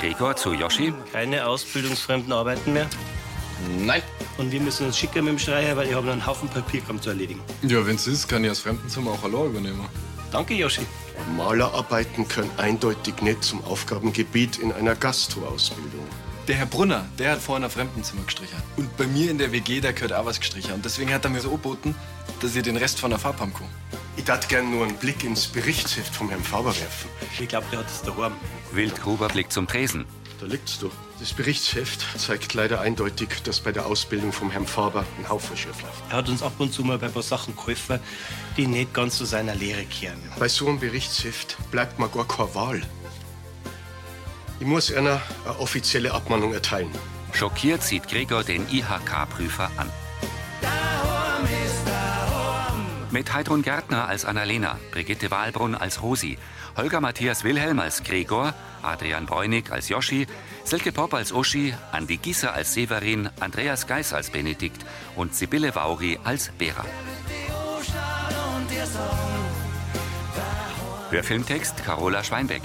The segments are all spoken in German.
Gregor zu Yoshi. Keine ausbildungsfremden Arbeiten mehr. Nein. Und wir müssen uns schicken mit dem Schreier, weil ich habe noch einen Haufen Papierkram zu erledigen. Ja, wenn's ist, kann ich das Fremdenzimmer auch allein übernehmen. Danke, Yoshi. Malerarbeiten können eindeutig nicht zum Aufgabengebiet in einer Gastroausbildung. Der Herr Brunner, der hat vorhin ein Fremdenzimmer gestrichen. Und bei mir in der WG, der gehört auch was gestrichen. Und deswegen hat er mir so angeboten, dass ich den Rest von der Farbe haben kann. Ich darf gern nur einen Blick ins Berichtsheft vom Herrn Faber werfen. Ich glaube, der hat es daheim. Wildgruber blickt zum Tresen. Da liegt's doch. Das Berichtsheft zeigt leider eindeutig, dass bei der Ausbildung vom Herrn Faber ein Haufen schief läuft. Er hat uns ab und zu mal bei ein paar Sachen geholfen, die nicht ganz zu seiner Lehre kehren. Bei so einem Berichtsheft bleibt mir gar keine Wahl. Ich muss einer eine offizielle Abmahnung erteilen. Schockiert sieht Gregor den IHK-Prüfer an. Mit Heidrun Gärtner als Annalena, Brigitte Wahlbrunn als Rosi, Holger Matthias Wilhelm als Gregor, Adrian Bräunig als Joschi, Silke Popp als Uschi, Andi Gieser als Severin, Andreas Geis als Benedikt und Sibylle Vauri als Vera. Hörfilmtext Carola Schweinbeck.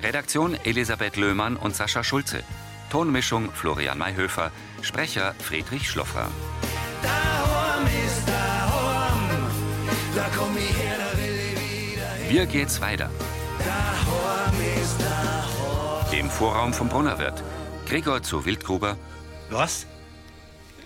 Redaktion Elisabeth Löhmann und Sascha Schulze. Tonmischung Florian Mayhöfer. Sprecher Friedrich Schloffer. Wie geht's weiter? Im Vorraum vom Brunnerwirt. Gregor zu Wildgruber. Was?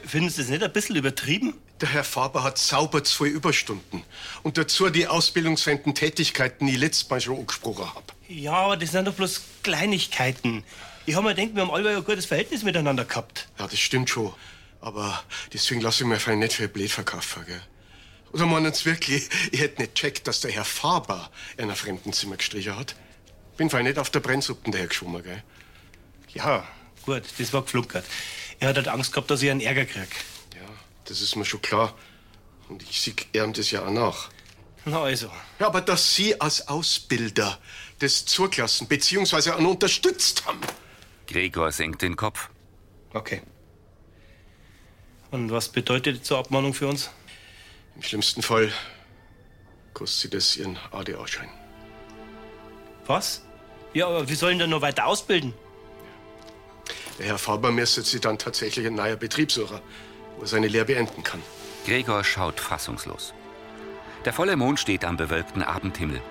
Finden Sie das nicht ein bisschen übertrieben? Der Herr Faber hat sauber zwei Überstunden. Und dazu die ausbildungsfremden Tätigkeiten, die ich letztes Mal schon angesprochen habe. Ja, aber das sind doch bloß Kleinigkeiten. Ich habe mir gedacht, wir haben alle ein gutes Verhältnis miteinander gehabt. Ja, das stimmt schon. Aber deswegen lasse ich mir fein nicht für blöd verkaufen, gell? Oder meinen Sie wirklich, ich hätte nicht checkt, dass der Herr Faber in einem Fremdenzimmer gestrichen hat? Bin fein nicht auf der Brennsuppe dahergeschwommen, gell? Ja, gut, das war geflunkert. Er hat halt Angst gehabt, dass ich einen Ärger krieg. Ja, das ist mir schon klar. Und ich sieg ihm das ja auch nach. Na also. Ja, aber dass Sie als Ausbilder das zugelassen bzw. an unterstützt haben. Gregor senkt den Kopf. Okay. Und was bedeutet die zur Abmahnung für uns? Im schlimmsten Fall kostet Sie das Ihren ADA-Schein. Was? Ja, aber wie sollen denn noch weiter ausbilden? Der Herr Faber müsste Sie dann tatsächlich einen neuen Betrieb suchen, wo er seine Lehre beenden kann. Gregor schaut fassungslos. Der volle Mond steht am bewölkten Abendhimmel.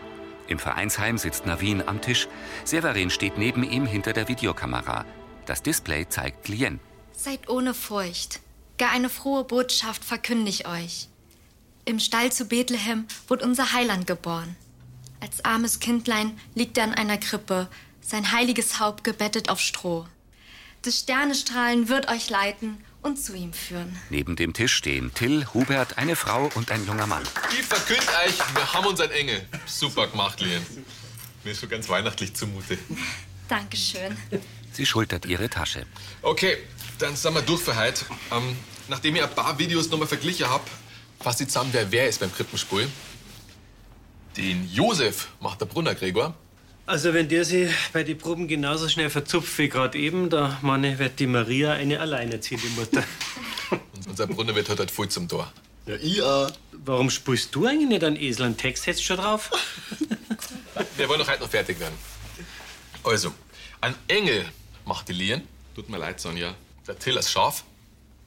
Im Vereinsheim sitzt Navin am Tisch. Severin steht neben ihm hinter der Videokamera. Das Display zeigt Lien. Seid ohne Furcht. Gar eine frohe Botschaft verkünde ich euch. Im Stall zu Bethlehem wurde unser Heiland geboren. Als armes Kindlein liegt er an einer Krippe, sein heiliges Haupt gebettet auf Stroh. Des Sternestrahlen wird euch leiten und zu ihm führen. Neben dem Tisch stehen Till, Hubert, eine Frau und ein junger Mann. Ich verkünd euch, wir haben unseren Engel. Super gemacht, Lien. Mir ist schon ganz weihnachtlich zumute. Dankeschön. Sie schultert ihre Tasche. Okay, dann sind wir durch für heute. Ähm, nachdem ich ein paar Videos nochmal verglichen hab, fasse ich zusammen, wer wer ist beim Krippenspiel. Den Josef macht der Brunner Gregor. Also, wenn der sich bei den Proben genauso schnell verzupft wie gerade eben, da meine, wird die Maria eine alleinerziehende Mutter. Und unser Brunner wird heute halt voll zum Tor. Ja, ich auch. Warum spielst du eigentlich nicht einen Esel? Einen Text hättest du schon drauf? Wir wollen doch heute noch fertig werden. Also, ein Engel macht die Lien. Tut mir leid, Sonja. Der Till als Schaf.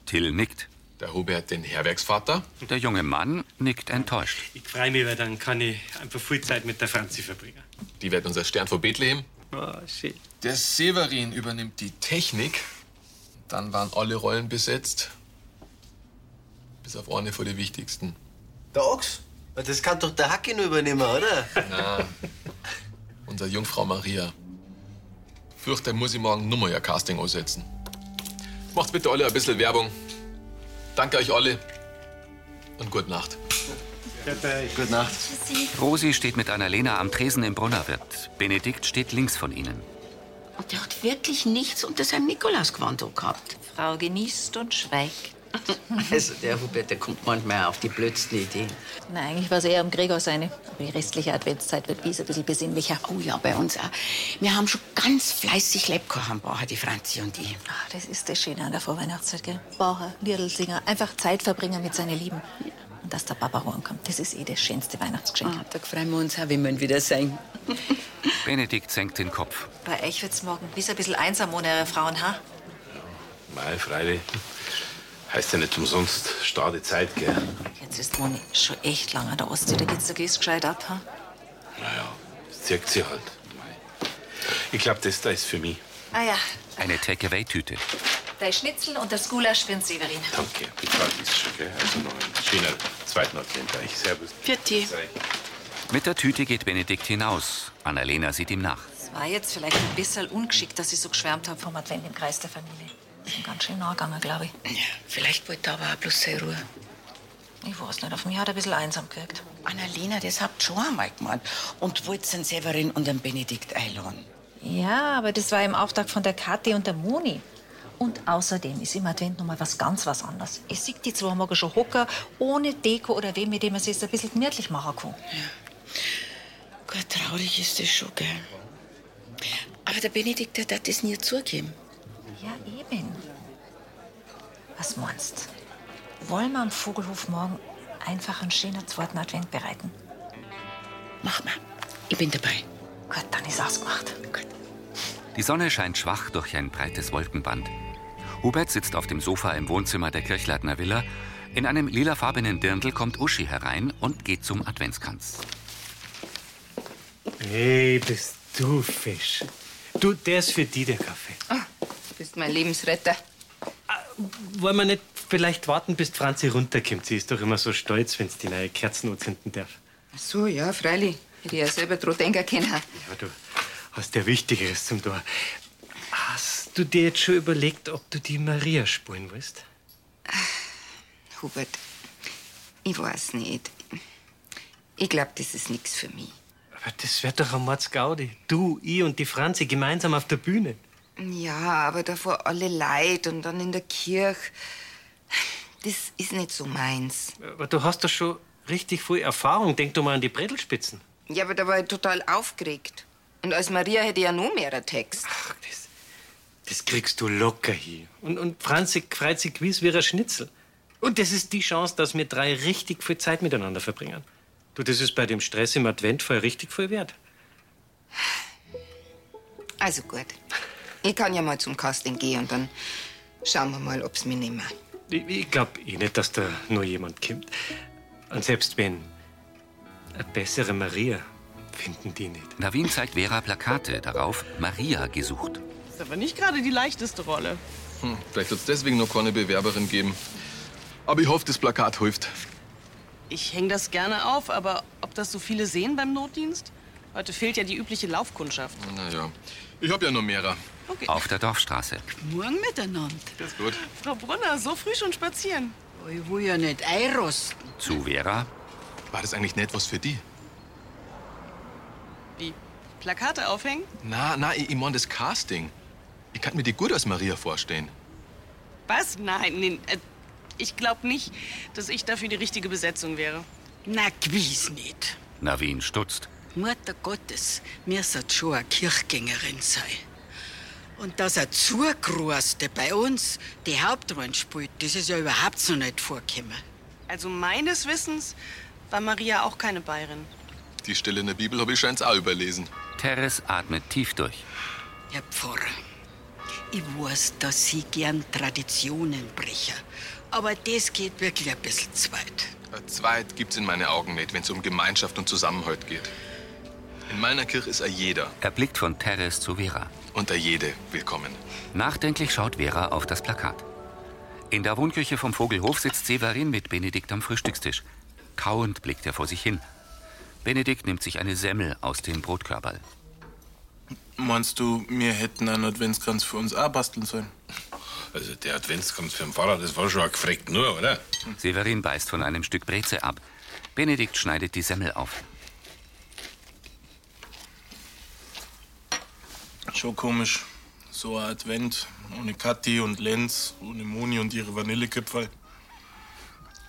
Till nickt. Der Hubert den Herwerksvater. Der junge Mann nickt enttäuscht. Ich freue mich, weil dann kann ich einfach viel Zeit mit der Franzi verbringen. Die wird unser Stern von Bethlehem. Oh, schön. Der Severin übernimmt die Technik. Dann waren alle Rollen besetzt. Bis auf eine von den wichtigsten. Der Ochs? Das kann doch der Hacke nur übernehmen, oder? Na, unsere Jungfrau Maria. Fürchte, muss ich morgen nochmal ihr Casting aussetzen. Macht bitte alle ein bisschen Werbung. Danke euch alle und gute Nacht. Gute Nacht. Rosi steht mit Annalena am Tresen im Brunnerwirt. Benedikt steht links von ihnen. Und der hat wirklich nichts unter seinem Nikolausgewand gehabt. Frau genießt und schweigt. Also der Hubert, der kommt manchmal auf die blödsten Ideen. Na, eigentlich war es eher am Gregor seine. Aber die restliche Adventszeit wird wies ein bisschen besinnlicher. Oh ja, bei uns auch. Wir haben schon ganz fleißig Lebkuchen gebacken, die Franzi und ich. Ach, das ist das Schöne an der Vorweihnachtszeit, gell? Bauer, Liederlsinger, einfach Zeit verbringen mit seinen Lieben. Und dass der Papa rumkommt, das ist eh das schönste Weihnachtsgeschenk. Ah, da freuen wir uns auch, wenn wir ihn wieder sehen. Benedikt senkt den Kopf. Bei euch wird's morgen bis ein bisschen einsam ohne eure Frauen, ha? Mei, freilich. Heißt ja nicht umsonst starre Zeit, gell? Jetzt ist Moni schon echt lange an der Ostsee, da geht's der Gehst gescheit ab, ha? Naja, das zirkt sie halt. Mei. Ich glaube, das da ist für mich. Ah ja, Eine Takeaway-Tüte. dein Schnitzel und das Gulasch für den Severin. Danke, bezahlt ist schon, gell? Also noch einen schönen zweiten Advent euch. Servus. Vierte. Sei. Mit der Tüte geht Benedikt hinaus. Annalena sieht ihm nach. Es war jetzt vielleicht ein bisschen ungeschickt, dass ich so geschwärmt habe vom Advent im Kreis der Familie. Ist ihm ganz schön nachgegangen, glaube ich. Vielleicht wollte er aber auch bloß seine Ruhe. Ich weiß nicht, auf mich hat er ein bisschen einsam gewirkt. Annalena, das habt ihr schon einmal gemeint. Und wollt den Severin und den Benedikt einladen. Ja, aber das war im Auftrag von der Kathi und der Moni. Und außerdem ist im Advent noch mal was ganz was anderes. Ich sehe die zwei morgen schon hocker, ohne Deko oder wem, mit dem man sich ein bisschen gemütlich machen kann. Gut, traurig ist das schon, gell? Aber der Benedikt, der hat das nie zugeben. Ja, eben. Was meinst Wollen wir am Vogelhof morgen einfach einen schönen zweiten Advent bereiten? Mach mal. Ich bin dabei. Gut, dann ist ausgemacht. Die Sonne scheint schwach durch ein breites Wolkenband. Hubert sitzt auf dem Sofa im Wohnzimmer der Kirchleitner Villa. In einem lilafarbenen Dirndl kommt Uschi herein und geht zum Adventskranz. Hey, bist du Fisch. Du, der ist für die der Kaffee. Du bist mein Lebensretter. Wollen wir nicht vielleicht warten, bis Franzi runterkommt? Sie ist doch immer so stolz, wenn sie die neue Kerzen anzünden darf. Ach so, ja, freilich. Hätte ich ja selber dran denken können. Aber du hast ja Wichtigeres zum Tor. Hast du dir jetzt schon überlegt, ob du die Maria spulen willst? Hubert, ich weiß nicht. Ich glaube, das ist nichts für mich. Aber das wird doch ein Mordsgaudi. Du, ich und die Franzi gemeinsam auf der Bühne. Ja, aber davor alle Leid und dann in der Kirche. Das ist nicht so meins. Aber du hast doch schon richtig viel Erfahrung. Denk doch mal an die Brettelspitzen. Ja, aber da war ich total aufgeregt. Und als Maria hätte ich ja noch mehr Text. Das kriegst du locker hier. Und, und Franzi freut sich gewiss wie ein Schnitzel. Und das ist die Chance, dass wir drei richtig viel Zeit miteinander verbringen. Du, das ist bei dem Stress im Advent voll richtig viel wert. Also gut. Ich kann ja mal zum Casting gehen und dann schauen wir mal, ob's mich nehmen. Ich, ich glaub eh nicht, dass da nur jemand kommt. Und selbst wenn, eine bessere Maria finden die nicht. Navin zeigt Vera Plakate, darauf Maria gesucht. ist aber nicht gerade die leichteste Rolle. Hm, vielleicht wird es deswegen noch keine Bewerberin geben. Aber ich hoffe, das Plakat hilft. Ich hänge das gerne auf, aber ob das so viele sehen beim Notdienst? Heute fehlt ja die übliche Laufkundschaft. Naja, ich hab ja noch mehrer. Okay. Auf der Dorfstraße. Morgen miteinander. Das ist gut. Frau Brunner, so früh schon spazieren. Ich will ja nicht einrosten. Zu Vera. War das eigentlich nicht was für die? Wie? Plakate aufhängen? Na, na, ich, ich mein das Casting. Ich kann mir die gut als Maria vorstellen. Was? Nein, nein. äh, Ich glaube nicht, dass ich dafür die richtige Besetzung wäre. Na, gewiss nicht. Navin stutzt. Mutter Gottes, mir sollte schon eine Kirchgängerin sein. Und dass eine Zugroßte bei uns die Hauptrolle spielt, das ist ja überhaupt so nicht vorgekommen. Also meines Wissens war Maria auch keine Bayerin. Die Stelle in der Bibel habe ich scheinbar auch überlesen. Teres atmet tief durch. Herr Pfarrer, ich weiß, dass Sie gern Traditionen brechen. Aber das geht wirklich ein bisschen zu weit. Ein Zweit gibt's in meinen Augen nicht, wenn es um Gemeinschaft und Zusammenhalt geht. In meiner Kirche ist er jeder. Er blickt von Teres zu Vera. Und er jede willkommen. Nachdenklich schaut Vera auf das Plakat. In der Wohnküche vom Vogelhof sitzt Severin mit Benedikt am Frühstückstisch. Kauend blickt er vor sich hin. Benedikt nimmt sich eine Semmel aus dem Brotkörperl. Meinst du, wir hätten einen Adventskranz für uns auch basteln sollen? Also der Adventskranz für den Pfarrer, das war schon ein gefreckt nur, oder? Severin beißt von einem Stück Breze ab. Benedikt schneidet die Semmel auf. Schon komisch. So ein Advent ohne Kathi und Lenz, ohne Moni und ihre Vanilleköpferl.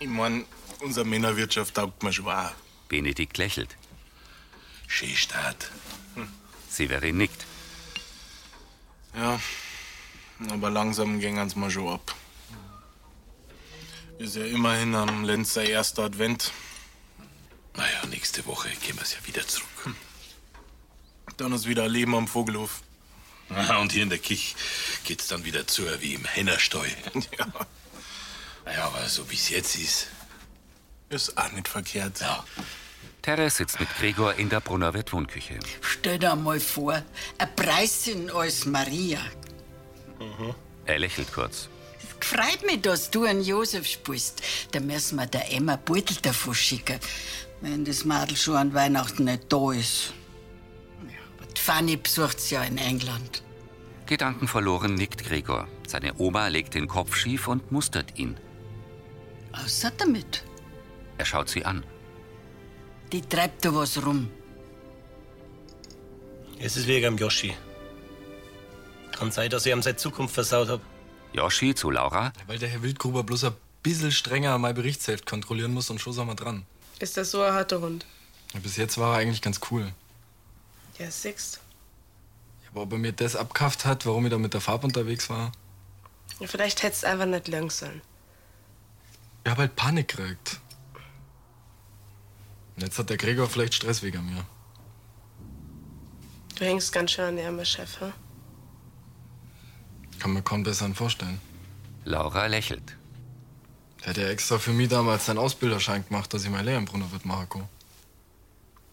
Ich mein, unsere Männerwirtschaft taugt mir schon auch. Benedikt lächelt. Schön Start. Severin nickt. Ja, aber langsam gängen's mal schon ab. Ist ja immerhin am Lenzer erster Advent. Naja, nächste Woche gehen wir ja wieder zurück. Dann ist wieder Leben am Vogelhof. Und hier in der Kich geht's dann wieder zu wie im Hennersteu. Ja. Naja, aber so wie's jetzt ist. Ist auch nicht verkehrt. Ja. Teres sitzt mit Gregor in der Brunnerwirt Wohnküche. Stell dir mal vor, eine Preisin als Maria. Er lächelt kurz. Freut mich, dass du einen Josef spielst. Da müssen wir der Emma Beutel davon schicken, wenn das Madel schon an Weihnachten nicht da ist. Fanny besucht sie ja in England. Gedankenverloren nickt Gregor. Seine Oma legt den Kopf schief und mustert ihn. Außer damit. Er schaut sie an. Die treibt da was rum. Es ist wegen am Yoshi. Kann sein, dass ich ihm seine Zukunft versaut hab. Yoshi zu Laura. Weil der Herr Wildgruber bloß ein bisschen strenger mein Berichtsheft kontrollieren muss und schon sind wir dran. Ist das so ein harter Hund? Ja, bis jetzt war er eigentlich ganz cool. Ja, siehst. Aber ob er mir das abkauft hat, warum ich da mit der Farbe unterwegs war, Ja, vielleicht hättest du einfach nicht lang sollen. ich hab halt Panik gekriegt. Und jetzt hat der Gregor vielleicht Stress wegen mir. Du hängst ganz schön an der Chef, hm? Kann mir kaum besseren vorstellen. Laura lächelt. Der hat ja extra für mich damals seinen Ausbilderschein gemacht, dass ich mein Lehrer im Brunnerwirt machen kann.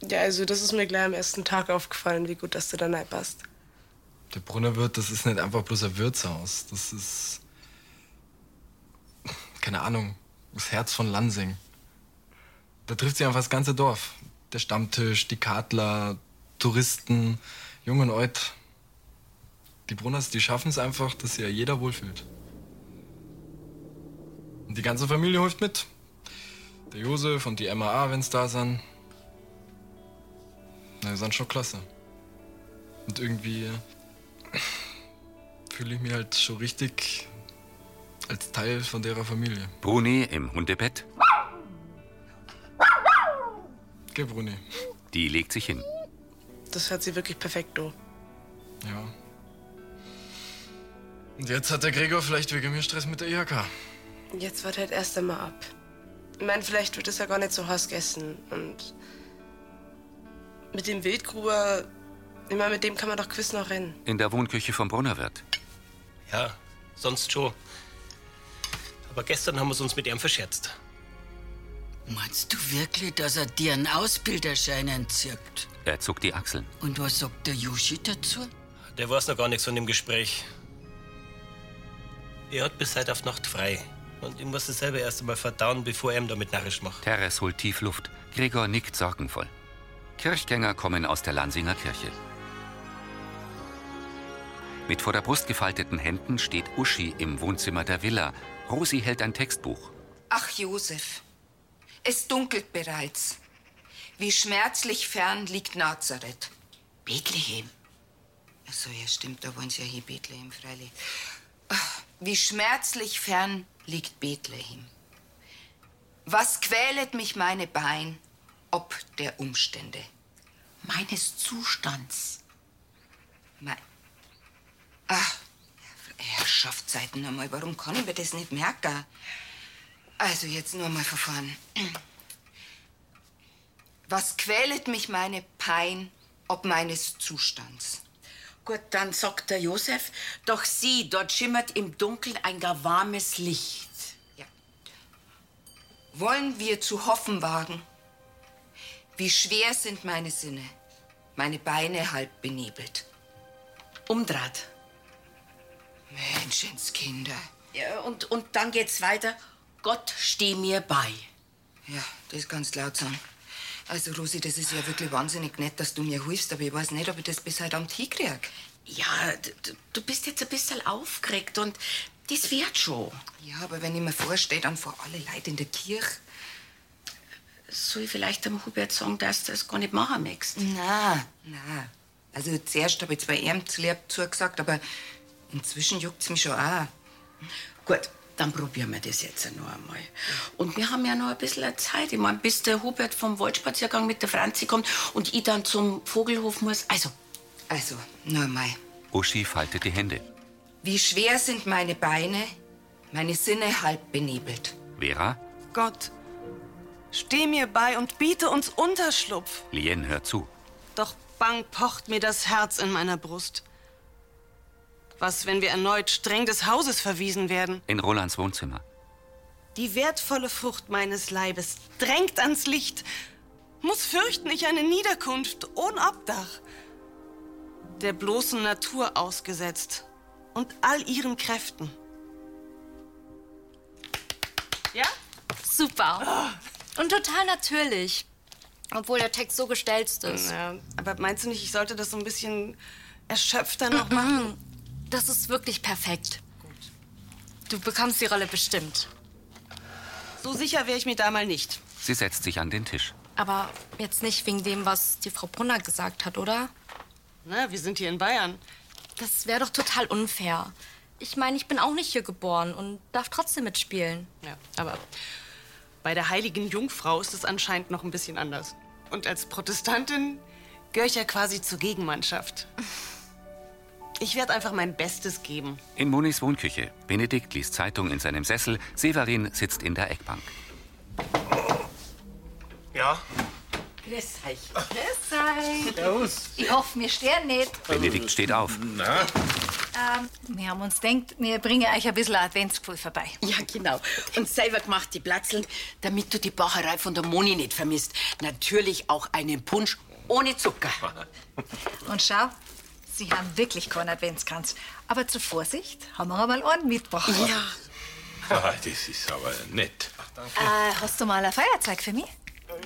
Ja, also das ist mir gleich am ersten Tag aufgefallen, wie gut, dass du da rein passt. Der Brunnerwirt, das ist nicht einfach bloß ein Wirtshaus. Das ist. Keine Ahnung. Das Herz von Lansing. Da trifft sich einfach das ganze Dorf. Der Stammtisch, die Kadler, Touristen, Jung und Alt. Die Brunners, die schaffen es einfach, dass sich ja jeder wohlfühlt. Und die ganze Familie hilft mit. Der Josef und die MAA, wenn's da sind. Na, die sind schon klasse. Und irgendwie fühle ich mich halt schon richtig als Teil von derer Familie. Bruni im Hundebett. Geh, Bruni. Die legt sich hin. Das hört sich wirklich perfekt an. Ja. Und jetzt hat der Gregor vielleicht wegen mir Stress mit der IHK. Jetzt wird halt erst einmal ab. Ich meine, vielleicht wird es ja gar nicht so heiß gegessen. Und mit dem Wildgruber, ich meine, mit dem kann man doch gewiss noch rennen. In der Wohnküche vom Brunnerwirt. Ja, sonst schon. Aber gestern haben wir uns mit ihm verscherzt. Meinst du wirklich, dass er dir einen Ausbilderschein entzirkt? Er zuckt die Achseln. Und was sagt der Yoshi dazu? Der weiß noch gar nichts von dem Gespräch. Er hat bis heute auf Nacht frei. Und ich muss es selber erst einmal verdauen, bevor er ihm damit narrisch macht. Teres holt tief Luft. Gregor nickt sorgenvoll. Kirchgänger kommen aus der Lansinger Kirche. Mit vor der Brust gefalteten Händen steht Uschi im Wohnzimmer der Villa. Rosi hält ein Textbuch. Ach, Josef, es dunkelt bereits. Wie schmerzlich fern liegt Nazareth. Bethlehem. Ach so, ja, stimmt, da wollen sie ja hier Bethlehem, freilich. Wie schmerzlich fern liegt Bethlehem. Was quälet mich meine Bein, ob der Umstände? Meines Zustands. Mein. Ach, Herrschaftszeiten einmal, warum kann ich mir das nicht merken? Also jetzt nur mal vorn. Was quälet mich meine Pein, ob meines Zustands? Gut, dann sagt der Josef, doch sieh, dort schimmert im Dunkeln ein gar warmes Licht. Wollen wir zu hoffen wagen? Wie schwer sind meine Sinne, meine Beine halb benebelt. Umdraht. Menschenskinder. Ja, und, und dann geht's weiter. Gott steh mir bei. Ja, das kannst laut sagen. Also, Rosi, das ist ja wirklich wahnsinnig nett, dass du mir hilfst, aber ich weiß nicht, ob ich das bis heute Abend hinkrieg. Ja, du, du bist jetzt ein bisschen aufgeregt und das wird schon. Ja, aber wenn ich mir vorstelle, dann vor alle Leute in der Kirche. Soll ich vielleicht dem Hubert sagen, dass du das gar nicht machen möchtest? Na, na. Also, zuerst habe ich zwar ihm zu lieb zugesagt, aber inzwischen juckt's mich schon auch. Gut, dann probieren wir das jetzt noch einmal. Und wir haben ja noch ein bisschen Zeit. Ich meine, bis der Hubert vom Waldspaziergang mit der Franzi kommt und ich dann zum Vogelhof muss. Also. Also, nur mal. Uschi faltet die Hände. Wie schwer sind meine Beine, meine Sinne halb benebelt. Vera, Gott, steh mir bei und biete uns Unterschlupf. Lien hört zu. Doch bang pocht mir das Herz in meiner Brust. Was, wenn wir erneut streng des Hauses verwiesen werden? In Rolands Wohnzimmer. Die wertvolle Frucht meines Leibes drängt ans Licht, muss fürchten ich eine Niederkunft ohne Obdach, der bloßen Natur ausgesetzt und all ihren Kräften. Ja? Super. Und total natürlich. Obwohl der Text so gestelzt ist. Ja, aber meinst du nicht, ich sollte das so ein bisschen erschöpfter noch machen? Das ist wirklich perfekt. Du bekommst die Rolle bestimmt. So sicher wäre ich mir da mal nicht. Sie setzt sich an den Tisch. Aber jetzt nicht wegen dem, was die Frau Brunner gesagt hat, oder? Na, wir sind hier in Bayern. Das wäre doch total unfair. Ich meine, ich bin auch nicht hier geboren und darf trotzdem mitspielen. Ja, aber bei der heiligen Jungfrau ist es anscheinend noch ein bisschen anders. Und als Protestantin gehöre ich ja quasi zur Gegenmannschaft. Ich werde einfach mein Bestes geben. In Monis Wohnküche. Benedikt liest Zeitung in seinem Sessel. Severin sitzt in der Eckbank. Ja? Grüß euch. Grüß euch. Servus. Ich hoffe, wir stören nicht. Benedikt steht auf. Na? Ähm, wir haben uns gedacht, wir bringen euch ein bisschen Adventsgefühl vorbei. Ja, genau. Und selber gemacht die Platzeln, damit du die Bacherei von der Moni nicht vermisst. Natürlich auch einen Punsch ohne Zucker. Und schau, sie haben wirklich keinen Adventskranz. Aber zur Vorsicht haben wir einmal einen mitgebracht. Ja. Ah, das ist aber nett. Äh, hast du mal ein Feuerzeug für mich?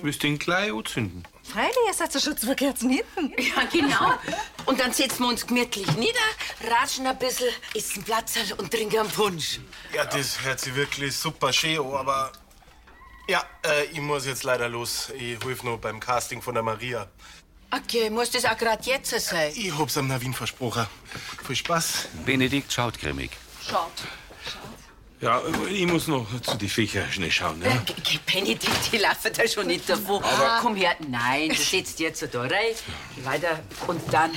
Willst du den gleich anzünden? Freilich, ihr seid ja schon zwei Kerzen hinten. Ja, genau. Und dann setzen wir uns gemütlich nieder, ratschen ein bisschen, essen Platzerl und trinken einen Punsch. Ja, das hört sich wirklich super schön an, aber. Ja, äh, ich muss jetzt leider los. Ich helfe noch beim Casting von der Maria. Okay, muss das auch gerade jetzt sein? Ich hab's am Navin versprochen. Viel Spaß. Benedikt schaut grimmig. Schaut. Ja, ich muss noch zu die Viecher schnell schauen. Ja? Geh, Benedikt, die laufen da schon nicht davon. Aber- Komm her. Nein, du setzt jetzt so da rein. Weiter. Und dann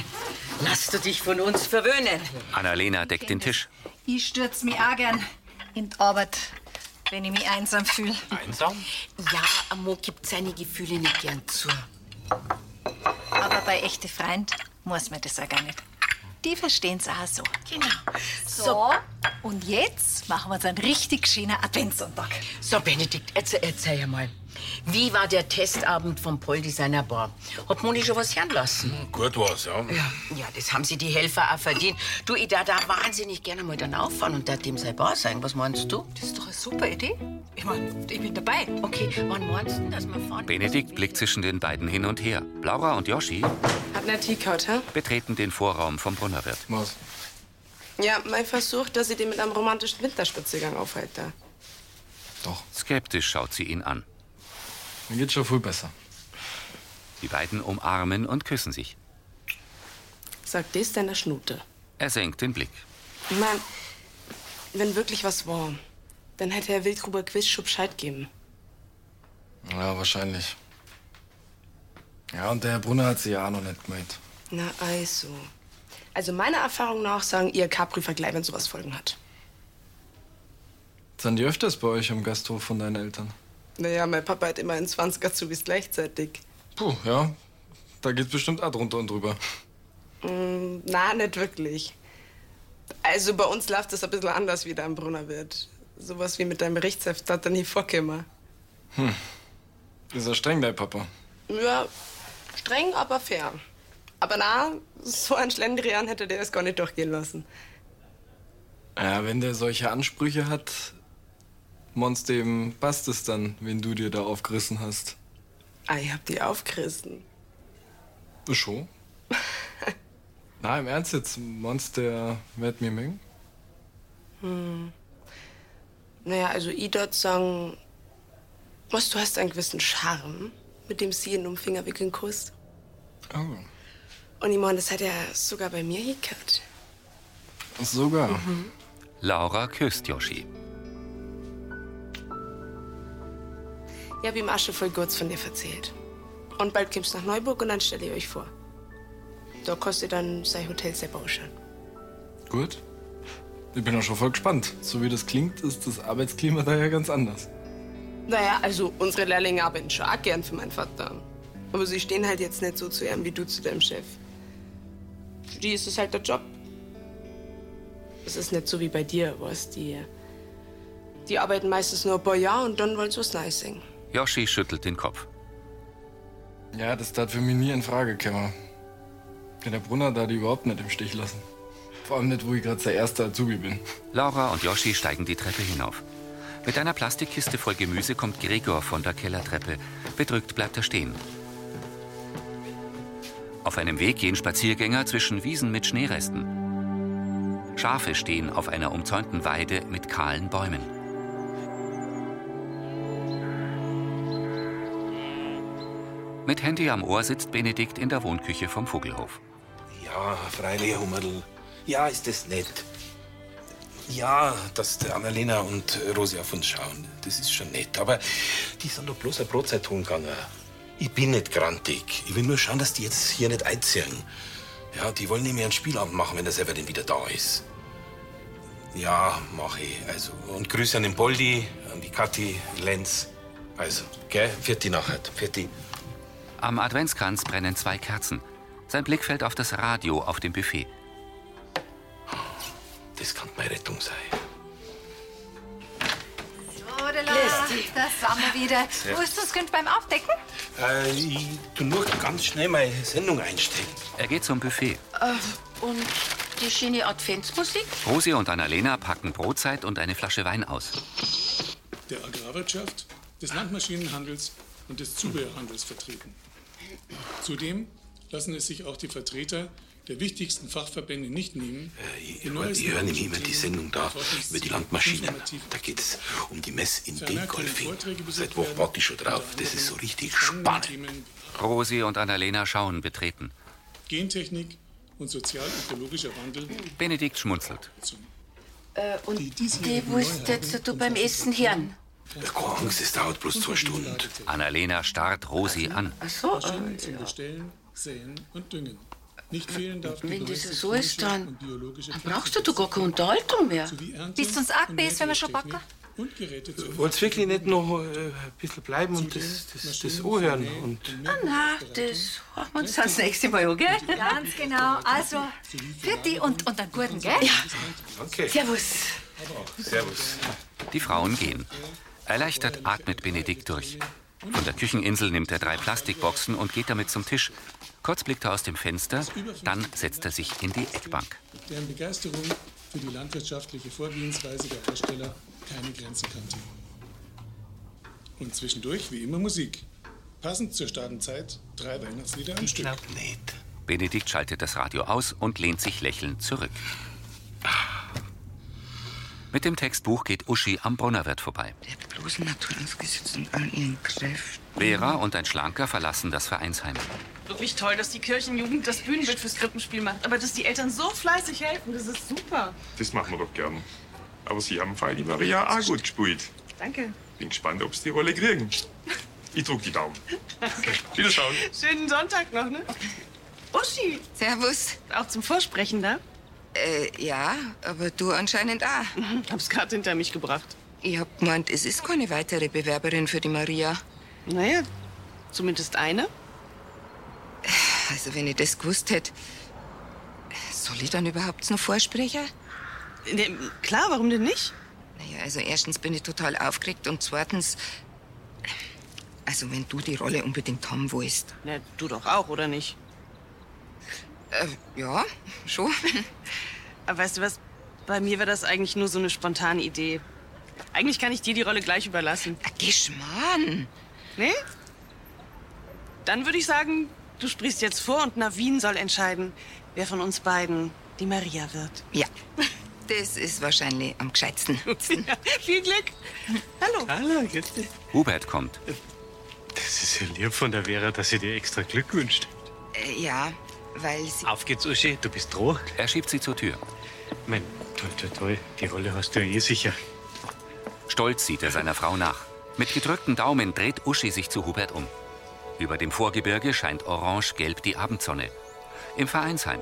lass du dich von uns verwöhnen. Annalena deckt den Tisch. Ich stürze mich auch gern in die Arbeit, wenn ich mich einsam fühle. Einsam? Ja, Amo gibt seine Gefühle nicht gern zu. Aber bei echten Freund muss man das auch gar nicht. Die verstehen's auch so. Genau. So, und jetzt machen wir uns einen richtig schönen Adventssonntag. So, Benedikt, erzähl, erzähl mal. Wie war der Testabend vom Poldesigner Bar? Hat Moni schon was hören lassen? Gut war's, ja. Ja, ja, das haben sie die Helfer auch verdient. Du, ich da da wahnsinnig gerne mal dann auffahren und da dem sei Bar sein. Was meinst du? Das ist doch eine super Idee. Ich mein, ich bin dabei. Okay, wann meinst du, denn, dass wir fahren? Benedikt blickt zwischen den beiden hin und her. Laura und Yoshi Hat eine Teekout, hä? betreten den Vorraum vom Brunnerwirt. Was? Ja, mein Versuch, dass ich den mit einem romantischen Winterspaziergang aufhalte. Doch. Skeptisch schaut sie ihn an. Mir geht's schon viel besser. Die beiden umarmen und küssen sich. Sag das deiner Schnute. Er senkt den Blick. Ich mein, wenn wirklich was war, dann hätte Herr Wildgruber Quiz schon Bescheid geben. Ja, wahrscheinlich. Ja, und der Herr Brunner hat sie ja auch noch nicht gemeint. Na also. Also meiner Erfahrung nach sagen ihr K-Prüfer gleich, wenn sowas Folgen hat. Sind die öfters bei euch am Gasthof von deinen Eltern? Naja, mein Papa hat immer einen 20 Azubis gleichzeitig. Puh, ja. Da geht's bestimmt auch drunter und drüber. Mm, na, nicht wirklich. Also bei uns läuft das ein bisschen anders, wie da am Brunnerwirt. Sowas wie mit deinem Berichtsheft hat er nie vorgekommen. Hm. Ist er streng, dein Papa? Ja, streng, aber fair. Aber na, so ein Schlendrian hätte der es gar nicht durchgehen lassen. Ja, wenn der solche Ansprüche hat, Monst dem passt es dann, wenn du dir da aufgerissen hast. Ah, ich hab die aufgerissen. Schon? Na, im Ernst jetzt, Monst, der wird mir mengen? Hm. Naja, also ich dort sagen, was, du hast einen gewissen Charme, mit dem sie ihn um Finger wickeln kusst. Oh. Und ich meine, das hat er sogar bei mir gekehrt. Sogar. Laura küsst Yoshi. Ich hab ihm auch schon voll kurz von dir erzählt. Und bald kommst du nach Neuburg und dann stelle ich euch vor. Da kostet dann sein Hotel selber schon. Gut. Ich bin auch schon voll gespannt. So wie das klingt, ist das Arbeitsklima da ja ganz anders. Naja, also unsere Lehrlinge arbeiten schon auch gern für meinen Vater. Aber sie stehen halt jetzt nicht so zu ihm wie du zu deinem Chef. Für die ist es halt der Job. Es ist nicht so wie bei dir, was die. Die arbeiten meistens nur ein paar Jahre und dann wollen sie was Neues singen. Yoshi schüttelt den Kopf. Ja, das tat für mich nie in Frage gekommen. Kann der Brunner da die überhaupt nicht im Stich lassen. Vor allem nicht, wo ich gerade der erste Azubi bin. Laura und Yoshi steigen die Treppe hinauf. Mit einer Plastikkiste voll Gemüse kommt Gregor von der Kellertreppe. Bedrückt bleibt er stehen. Auf einem Weg gehen Spaziergänger zwischen Wiesen mit Schneeresten. Schafe stehen auf einer umzäunten Weide mit kahlen Bäumen. Mit Handy am Ohr sitzt Benedikt in der Wohnküche vom Vogelhof. Ja, freilich, Hummerl. Ja, ist das nett. Ja, dass der Annalena und Rosi auf uns schauen, das ist schon nett. Aber die sind doch bloß eine Brotzeit holen gegangen. Ich bin nicht grantig. Ich will nur schauen, dass die jetzt hier nicht einziehen. Ja, die wollen nämlich einen Spielabend machen, wenn der selber denn wieder da ist. Ja, mach ich. Also, und Grüße an den Boldi, an die Kathi, Lenz. Also, gell? Vierte nachher. Vierte. Am Adventskranz brennen zwei Kerzen. Sein Blick fällt auf das Radio auf dem Buffet. Das kann meine Rettung sein. Odela, da sind wir wieder. Ja. Wo ist das Kind beim Aufdecken? Äh, ich tu nur ganz schnell meine Sendung einstellen. Er geht zum Buffet. Äh, und die schöne Adventsmusik? Rosi und Annalena packen Brotzeit und eine Flasche Wein aus. der Agrarwirtschaft, des Landmaschinenhandels und des Zubehörhandels vertreten. Zudem lassen es sich auch die Vertreter der wichtigsten Fachverbände nicht nehmen, die Ich neuesten höre nämlich immer die Initiativen Sendung da über die Landmaschinen. Da geht es um die Mess in Dingolfing. Seit Wochen warte ich schon drauf. Das ist so richtig spannend. Themen Rosi und Annalena schauen betreten. Gegentechnik und sozial-ökologischer Wandel. Benedikt schmunzelt. Äh, und die willst jetzt du beim Essen hören? Angst, es dauert bloß zwei Stunden. Annalena starrt Rosi an. Ach so, äh, Bestellen, Säen und Düngen. Nicht fehlen darf Wenn das so ist, dann brauchst du doch gar keine Unterhaltung mehr. Bist uns arg und bes, wenn wir schon backen? Und Geräte zur Wollt ihr wirklich nicht noch äh, ein bisschen bleiben und das, das, das anhören? Und Ah, na, das machen wir uns das nächste Mal an, gell? Ganz genau. Also, für die und, und einen guten, gell? Ja. Danke. Servus. Servus. Die Frauen gehen. Erleichtert atmet Benedikt durch. Von der Kücheninsel nimmt er drei Plastikboxen und geht damit zum Tisch. Kurz blickt er aus dem Fenster, dann setzt er sich in die Eckbank. deren Begeisterung für die landwirtschaftliche Vorgehensweise der Hersteller keine Grenzen kannte. Und zwischendurch, wie immer, Musik. Passend zur Stadenzeit drei Weihnachtslieder am Stück. nicht. Benedikt schaltet das Radio aus und lehnt sich lächelnd zurück. Mit dem Textbuch geht Uschi am Brunnerwirt vorbei. Bloßen Natur ausgesetzt und all ihren Kräften. Vera und ein Schlanker verlassen das Vereinsheim. Wirklich toll, dass die Kirchenjugend das Bühnenbild fürs Krippenspiel macht. Aber dass die Eltern so fleißig helfen, das ist super. Das machen wir doch gern. Aber Sie haben Fall die Maria auch gut gespielt. Danke. Bin gespannt, ob Sie die Rolle kriegen. Ich drück die Daumen. Wiederschauen. Schönen Sonntag noch, ne? Uschi. Servus. Auch zum Vorsprechen da? Äh, ja, aber du anscheinend auch. Hab's gerade hinter mich gebracht. Ich hab gemeint, es ist keine weitere Bewerberin für die Maria. Naja, zumindest eine. Also, wenn ich das gewusst hätte, soll ich dann überhaupt noch Vorsprecher? Ne, klar, warum denn nicht? Naja, also erstens bin ich total aufgeregt und zweitens, also wenn du die Rolle unbedingt haben willst. Na, du doch auch, oder nicht? Äh, ja, schon. Aber weißt du was? Bei mir war das eigentlich nur so eine spontane Idee. Eigentlich kann ich dir die Rolle gleich überlassen. Geschmarrn. Nee? Dann würde ich sagen, du sprichst jetzt vor und Navin soll entscheiden, wer von uns beiden die Maria wird. Ja, das ist wahrscheinlich am gescheitsten. ja, viel Glück. Hallo. Hallo, grüß dich. Hubert kommt. Das ist ja lieb von der Vera, dass sie dir extra Glück wünscht. Äh, ja, weil sie... Auf geht's, Uschi. Du bist roh. Er schiebt sie zur Tür. Mein, toll, toll, toll. Die Rolle hast du ja eh sicher. Stolz sieht er seiner Frau nach. Mit gedrückten Daumen dreht Uschi sich zu Hubert um. Über dem Vorgebirge scheint orange-gelb die Abendsonne. Im Vereinsheim.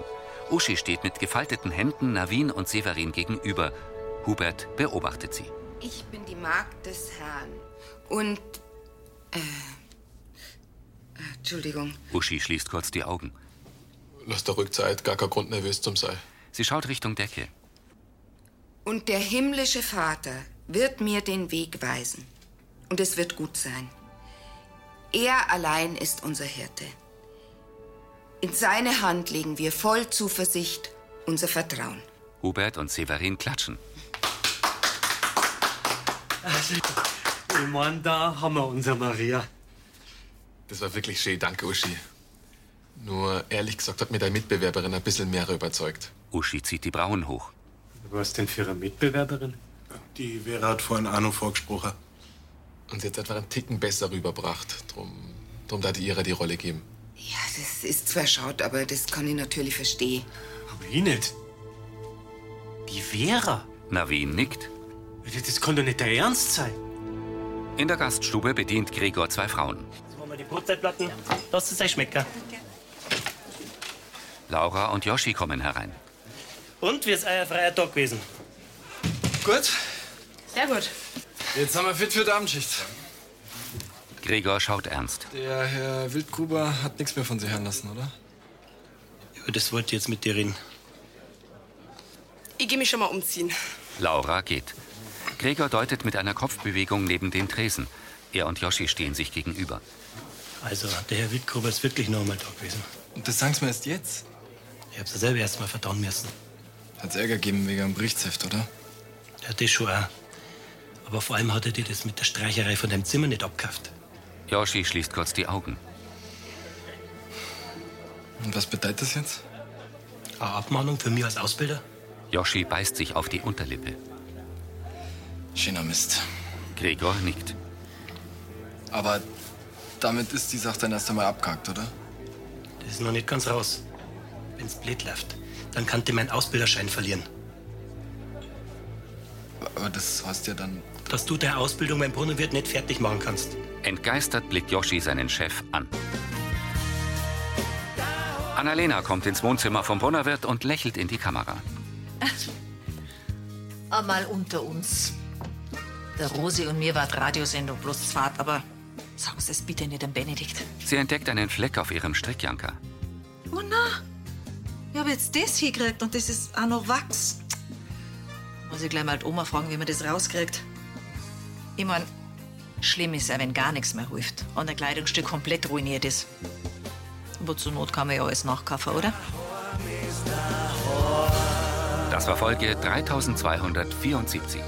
Uschi steht mit gefalteten Händen Navin und Severin gegenüber. Hubert beobachtet sie. Ich bin die Magd des Herrn. Und, äh, Entschuldigung. Uschi schließt kurz die Augen. Lass der Rückzeit, gar kein Grund nervös zum sein. Sie schaut Richtung Decke. Und der himmlische Vater wird mir den Weg weisen. Und es wird gut sein. Er allein ist unser Hirte. In seine Hand legen wir voll Zuversicht unser Vertrauen. Hubert und Severin klatschen. Also, ich mein, da haben wir unser Maria. Das war wirklich schön, danke Uschi. Nur ehrlich gesagt hat mir deine Mitbewerberin ein bisschen mehr überzeugt. Uschi zieht die Brauen hoch. Was denn für eine Mitbewerberin? Die Vera hat vorhin auch noch vorgesprochen. Und sie hat einfach einen Ticken besser rüberbracht. Drum, drum da die ihrer die Rolle geben. Ja, das ist zwar schaut, aber das kann ich natürlich verstehen. Aber ich nicht. Die Vera? Navin nickt. Das kann doch nicht der Ernst sein. In der Gaststube bedient Gregor zwei Frauen. Jetzt machen wir die Brotzeitplatten. Lasst es euch schmecken. Laura und Yoshi kommen herein. Und wie ist euer freier Tag gewesen? Gut, Sehr gut. jetzt haben wir fit für die Abendschicht. Gregor schaut ernst. Der Herr Wildgruber hat nichts mehr von sich hören lassen, oder? Über das wollte ich jetzt mit dir reden. Ich gehe mich schon mal umziehen. Laura geht. Gregor deutet mit einer Kopfbewegung neben den Tresen. Er und Yoshi stehen sich gegenüber. Also, der Herr Wildgruber ist wirklich noch einmal da gewesen. Und das sagen Sie mir erst jetzt? Ich hab's ja selber erst mal verdauen müssen. Hat's Ärger gegeben wegen einem Berichtsheft, oder? Ja, das schon auch. Aber vor allem hat er dir das mit der Streicherei von deinem Zimmer nicht abgekauft. Yoshi schließt kurz die Augen. Und was bedeutet das jetzt? Eine Abmahnung für mich als Ausbilder? Yoshi beißt sich auf die Unterlippe. Schöner Mist. Gregor nickt. Aber damit ist die Sache dann erst einmal abgehakt, oder? Das ist noch nicht ganz raus. Wenn's blöd läuft, dann kann ich meinen Ausbilderschein verlieren. Aber das heißt ja dann. Dass du deine Ausbildung beim Brunnenwirt nicht fertig machen kannst. Entgeistert blickt Yoshi seinen Chef an. Annalena kommt ins Wohnzimmer vom Brunnerwirt und lächelt in die Kamera. Einmal unter uns. Der Rosi und mir war die Radiosendung bloß zwart, aber sagen Sie es bitte nicht dem Benedikt. Sie entdeckt einen Fleck auf ihrem Strickjanker. Oh na, ich habe jetzt das hingekriegt und das ist auch noch Wachs. Muss ich gleich mal die Oma fragen, wie man das rauskriegt. Ich mein, schlimm ist ja, wenn gar nichts mehr hilft und ein Kleidungsstück komplett ruiniert ist. Aber zur Not kann man ja alles nachkaufen, oder? Das war Folge 3274.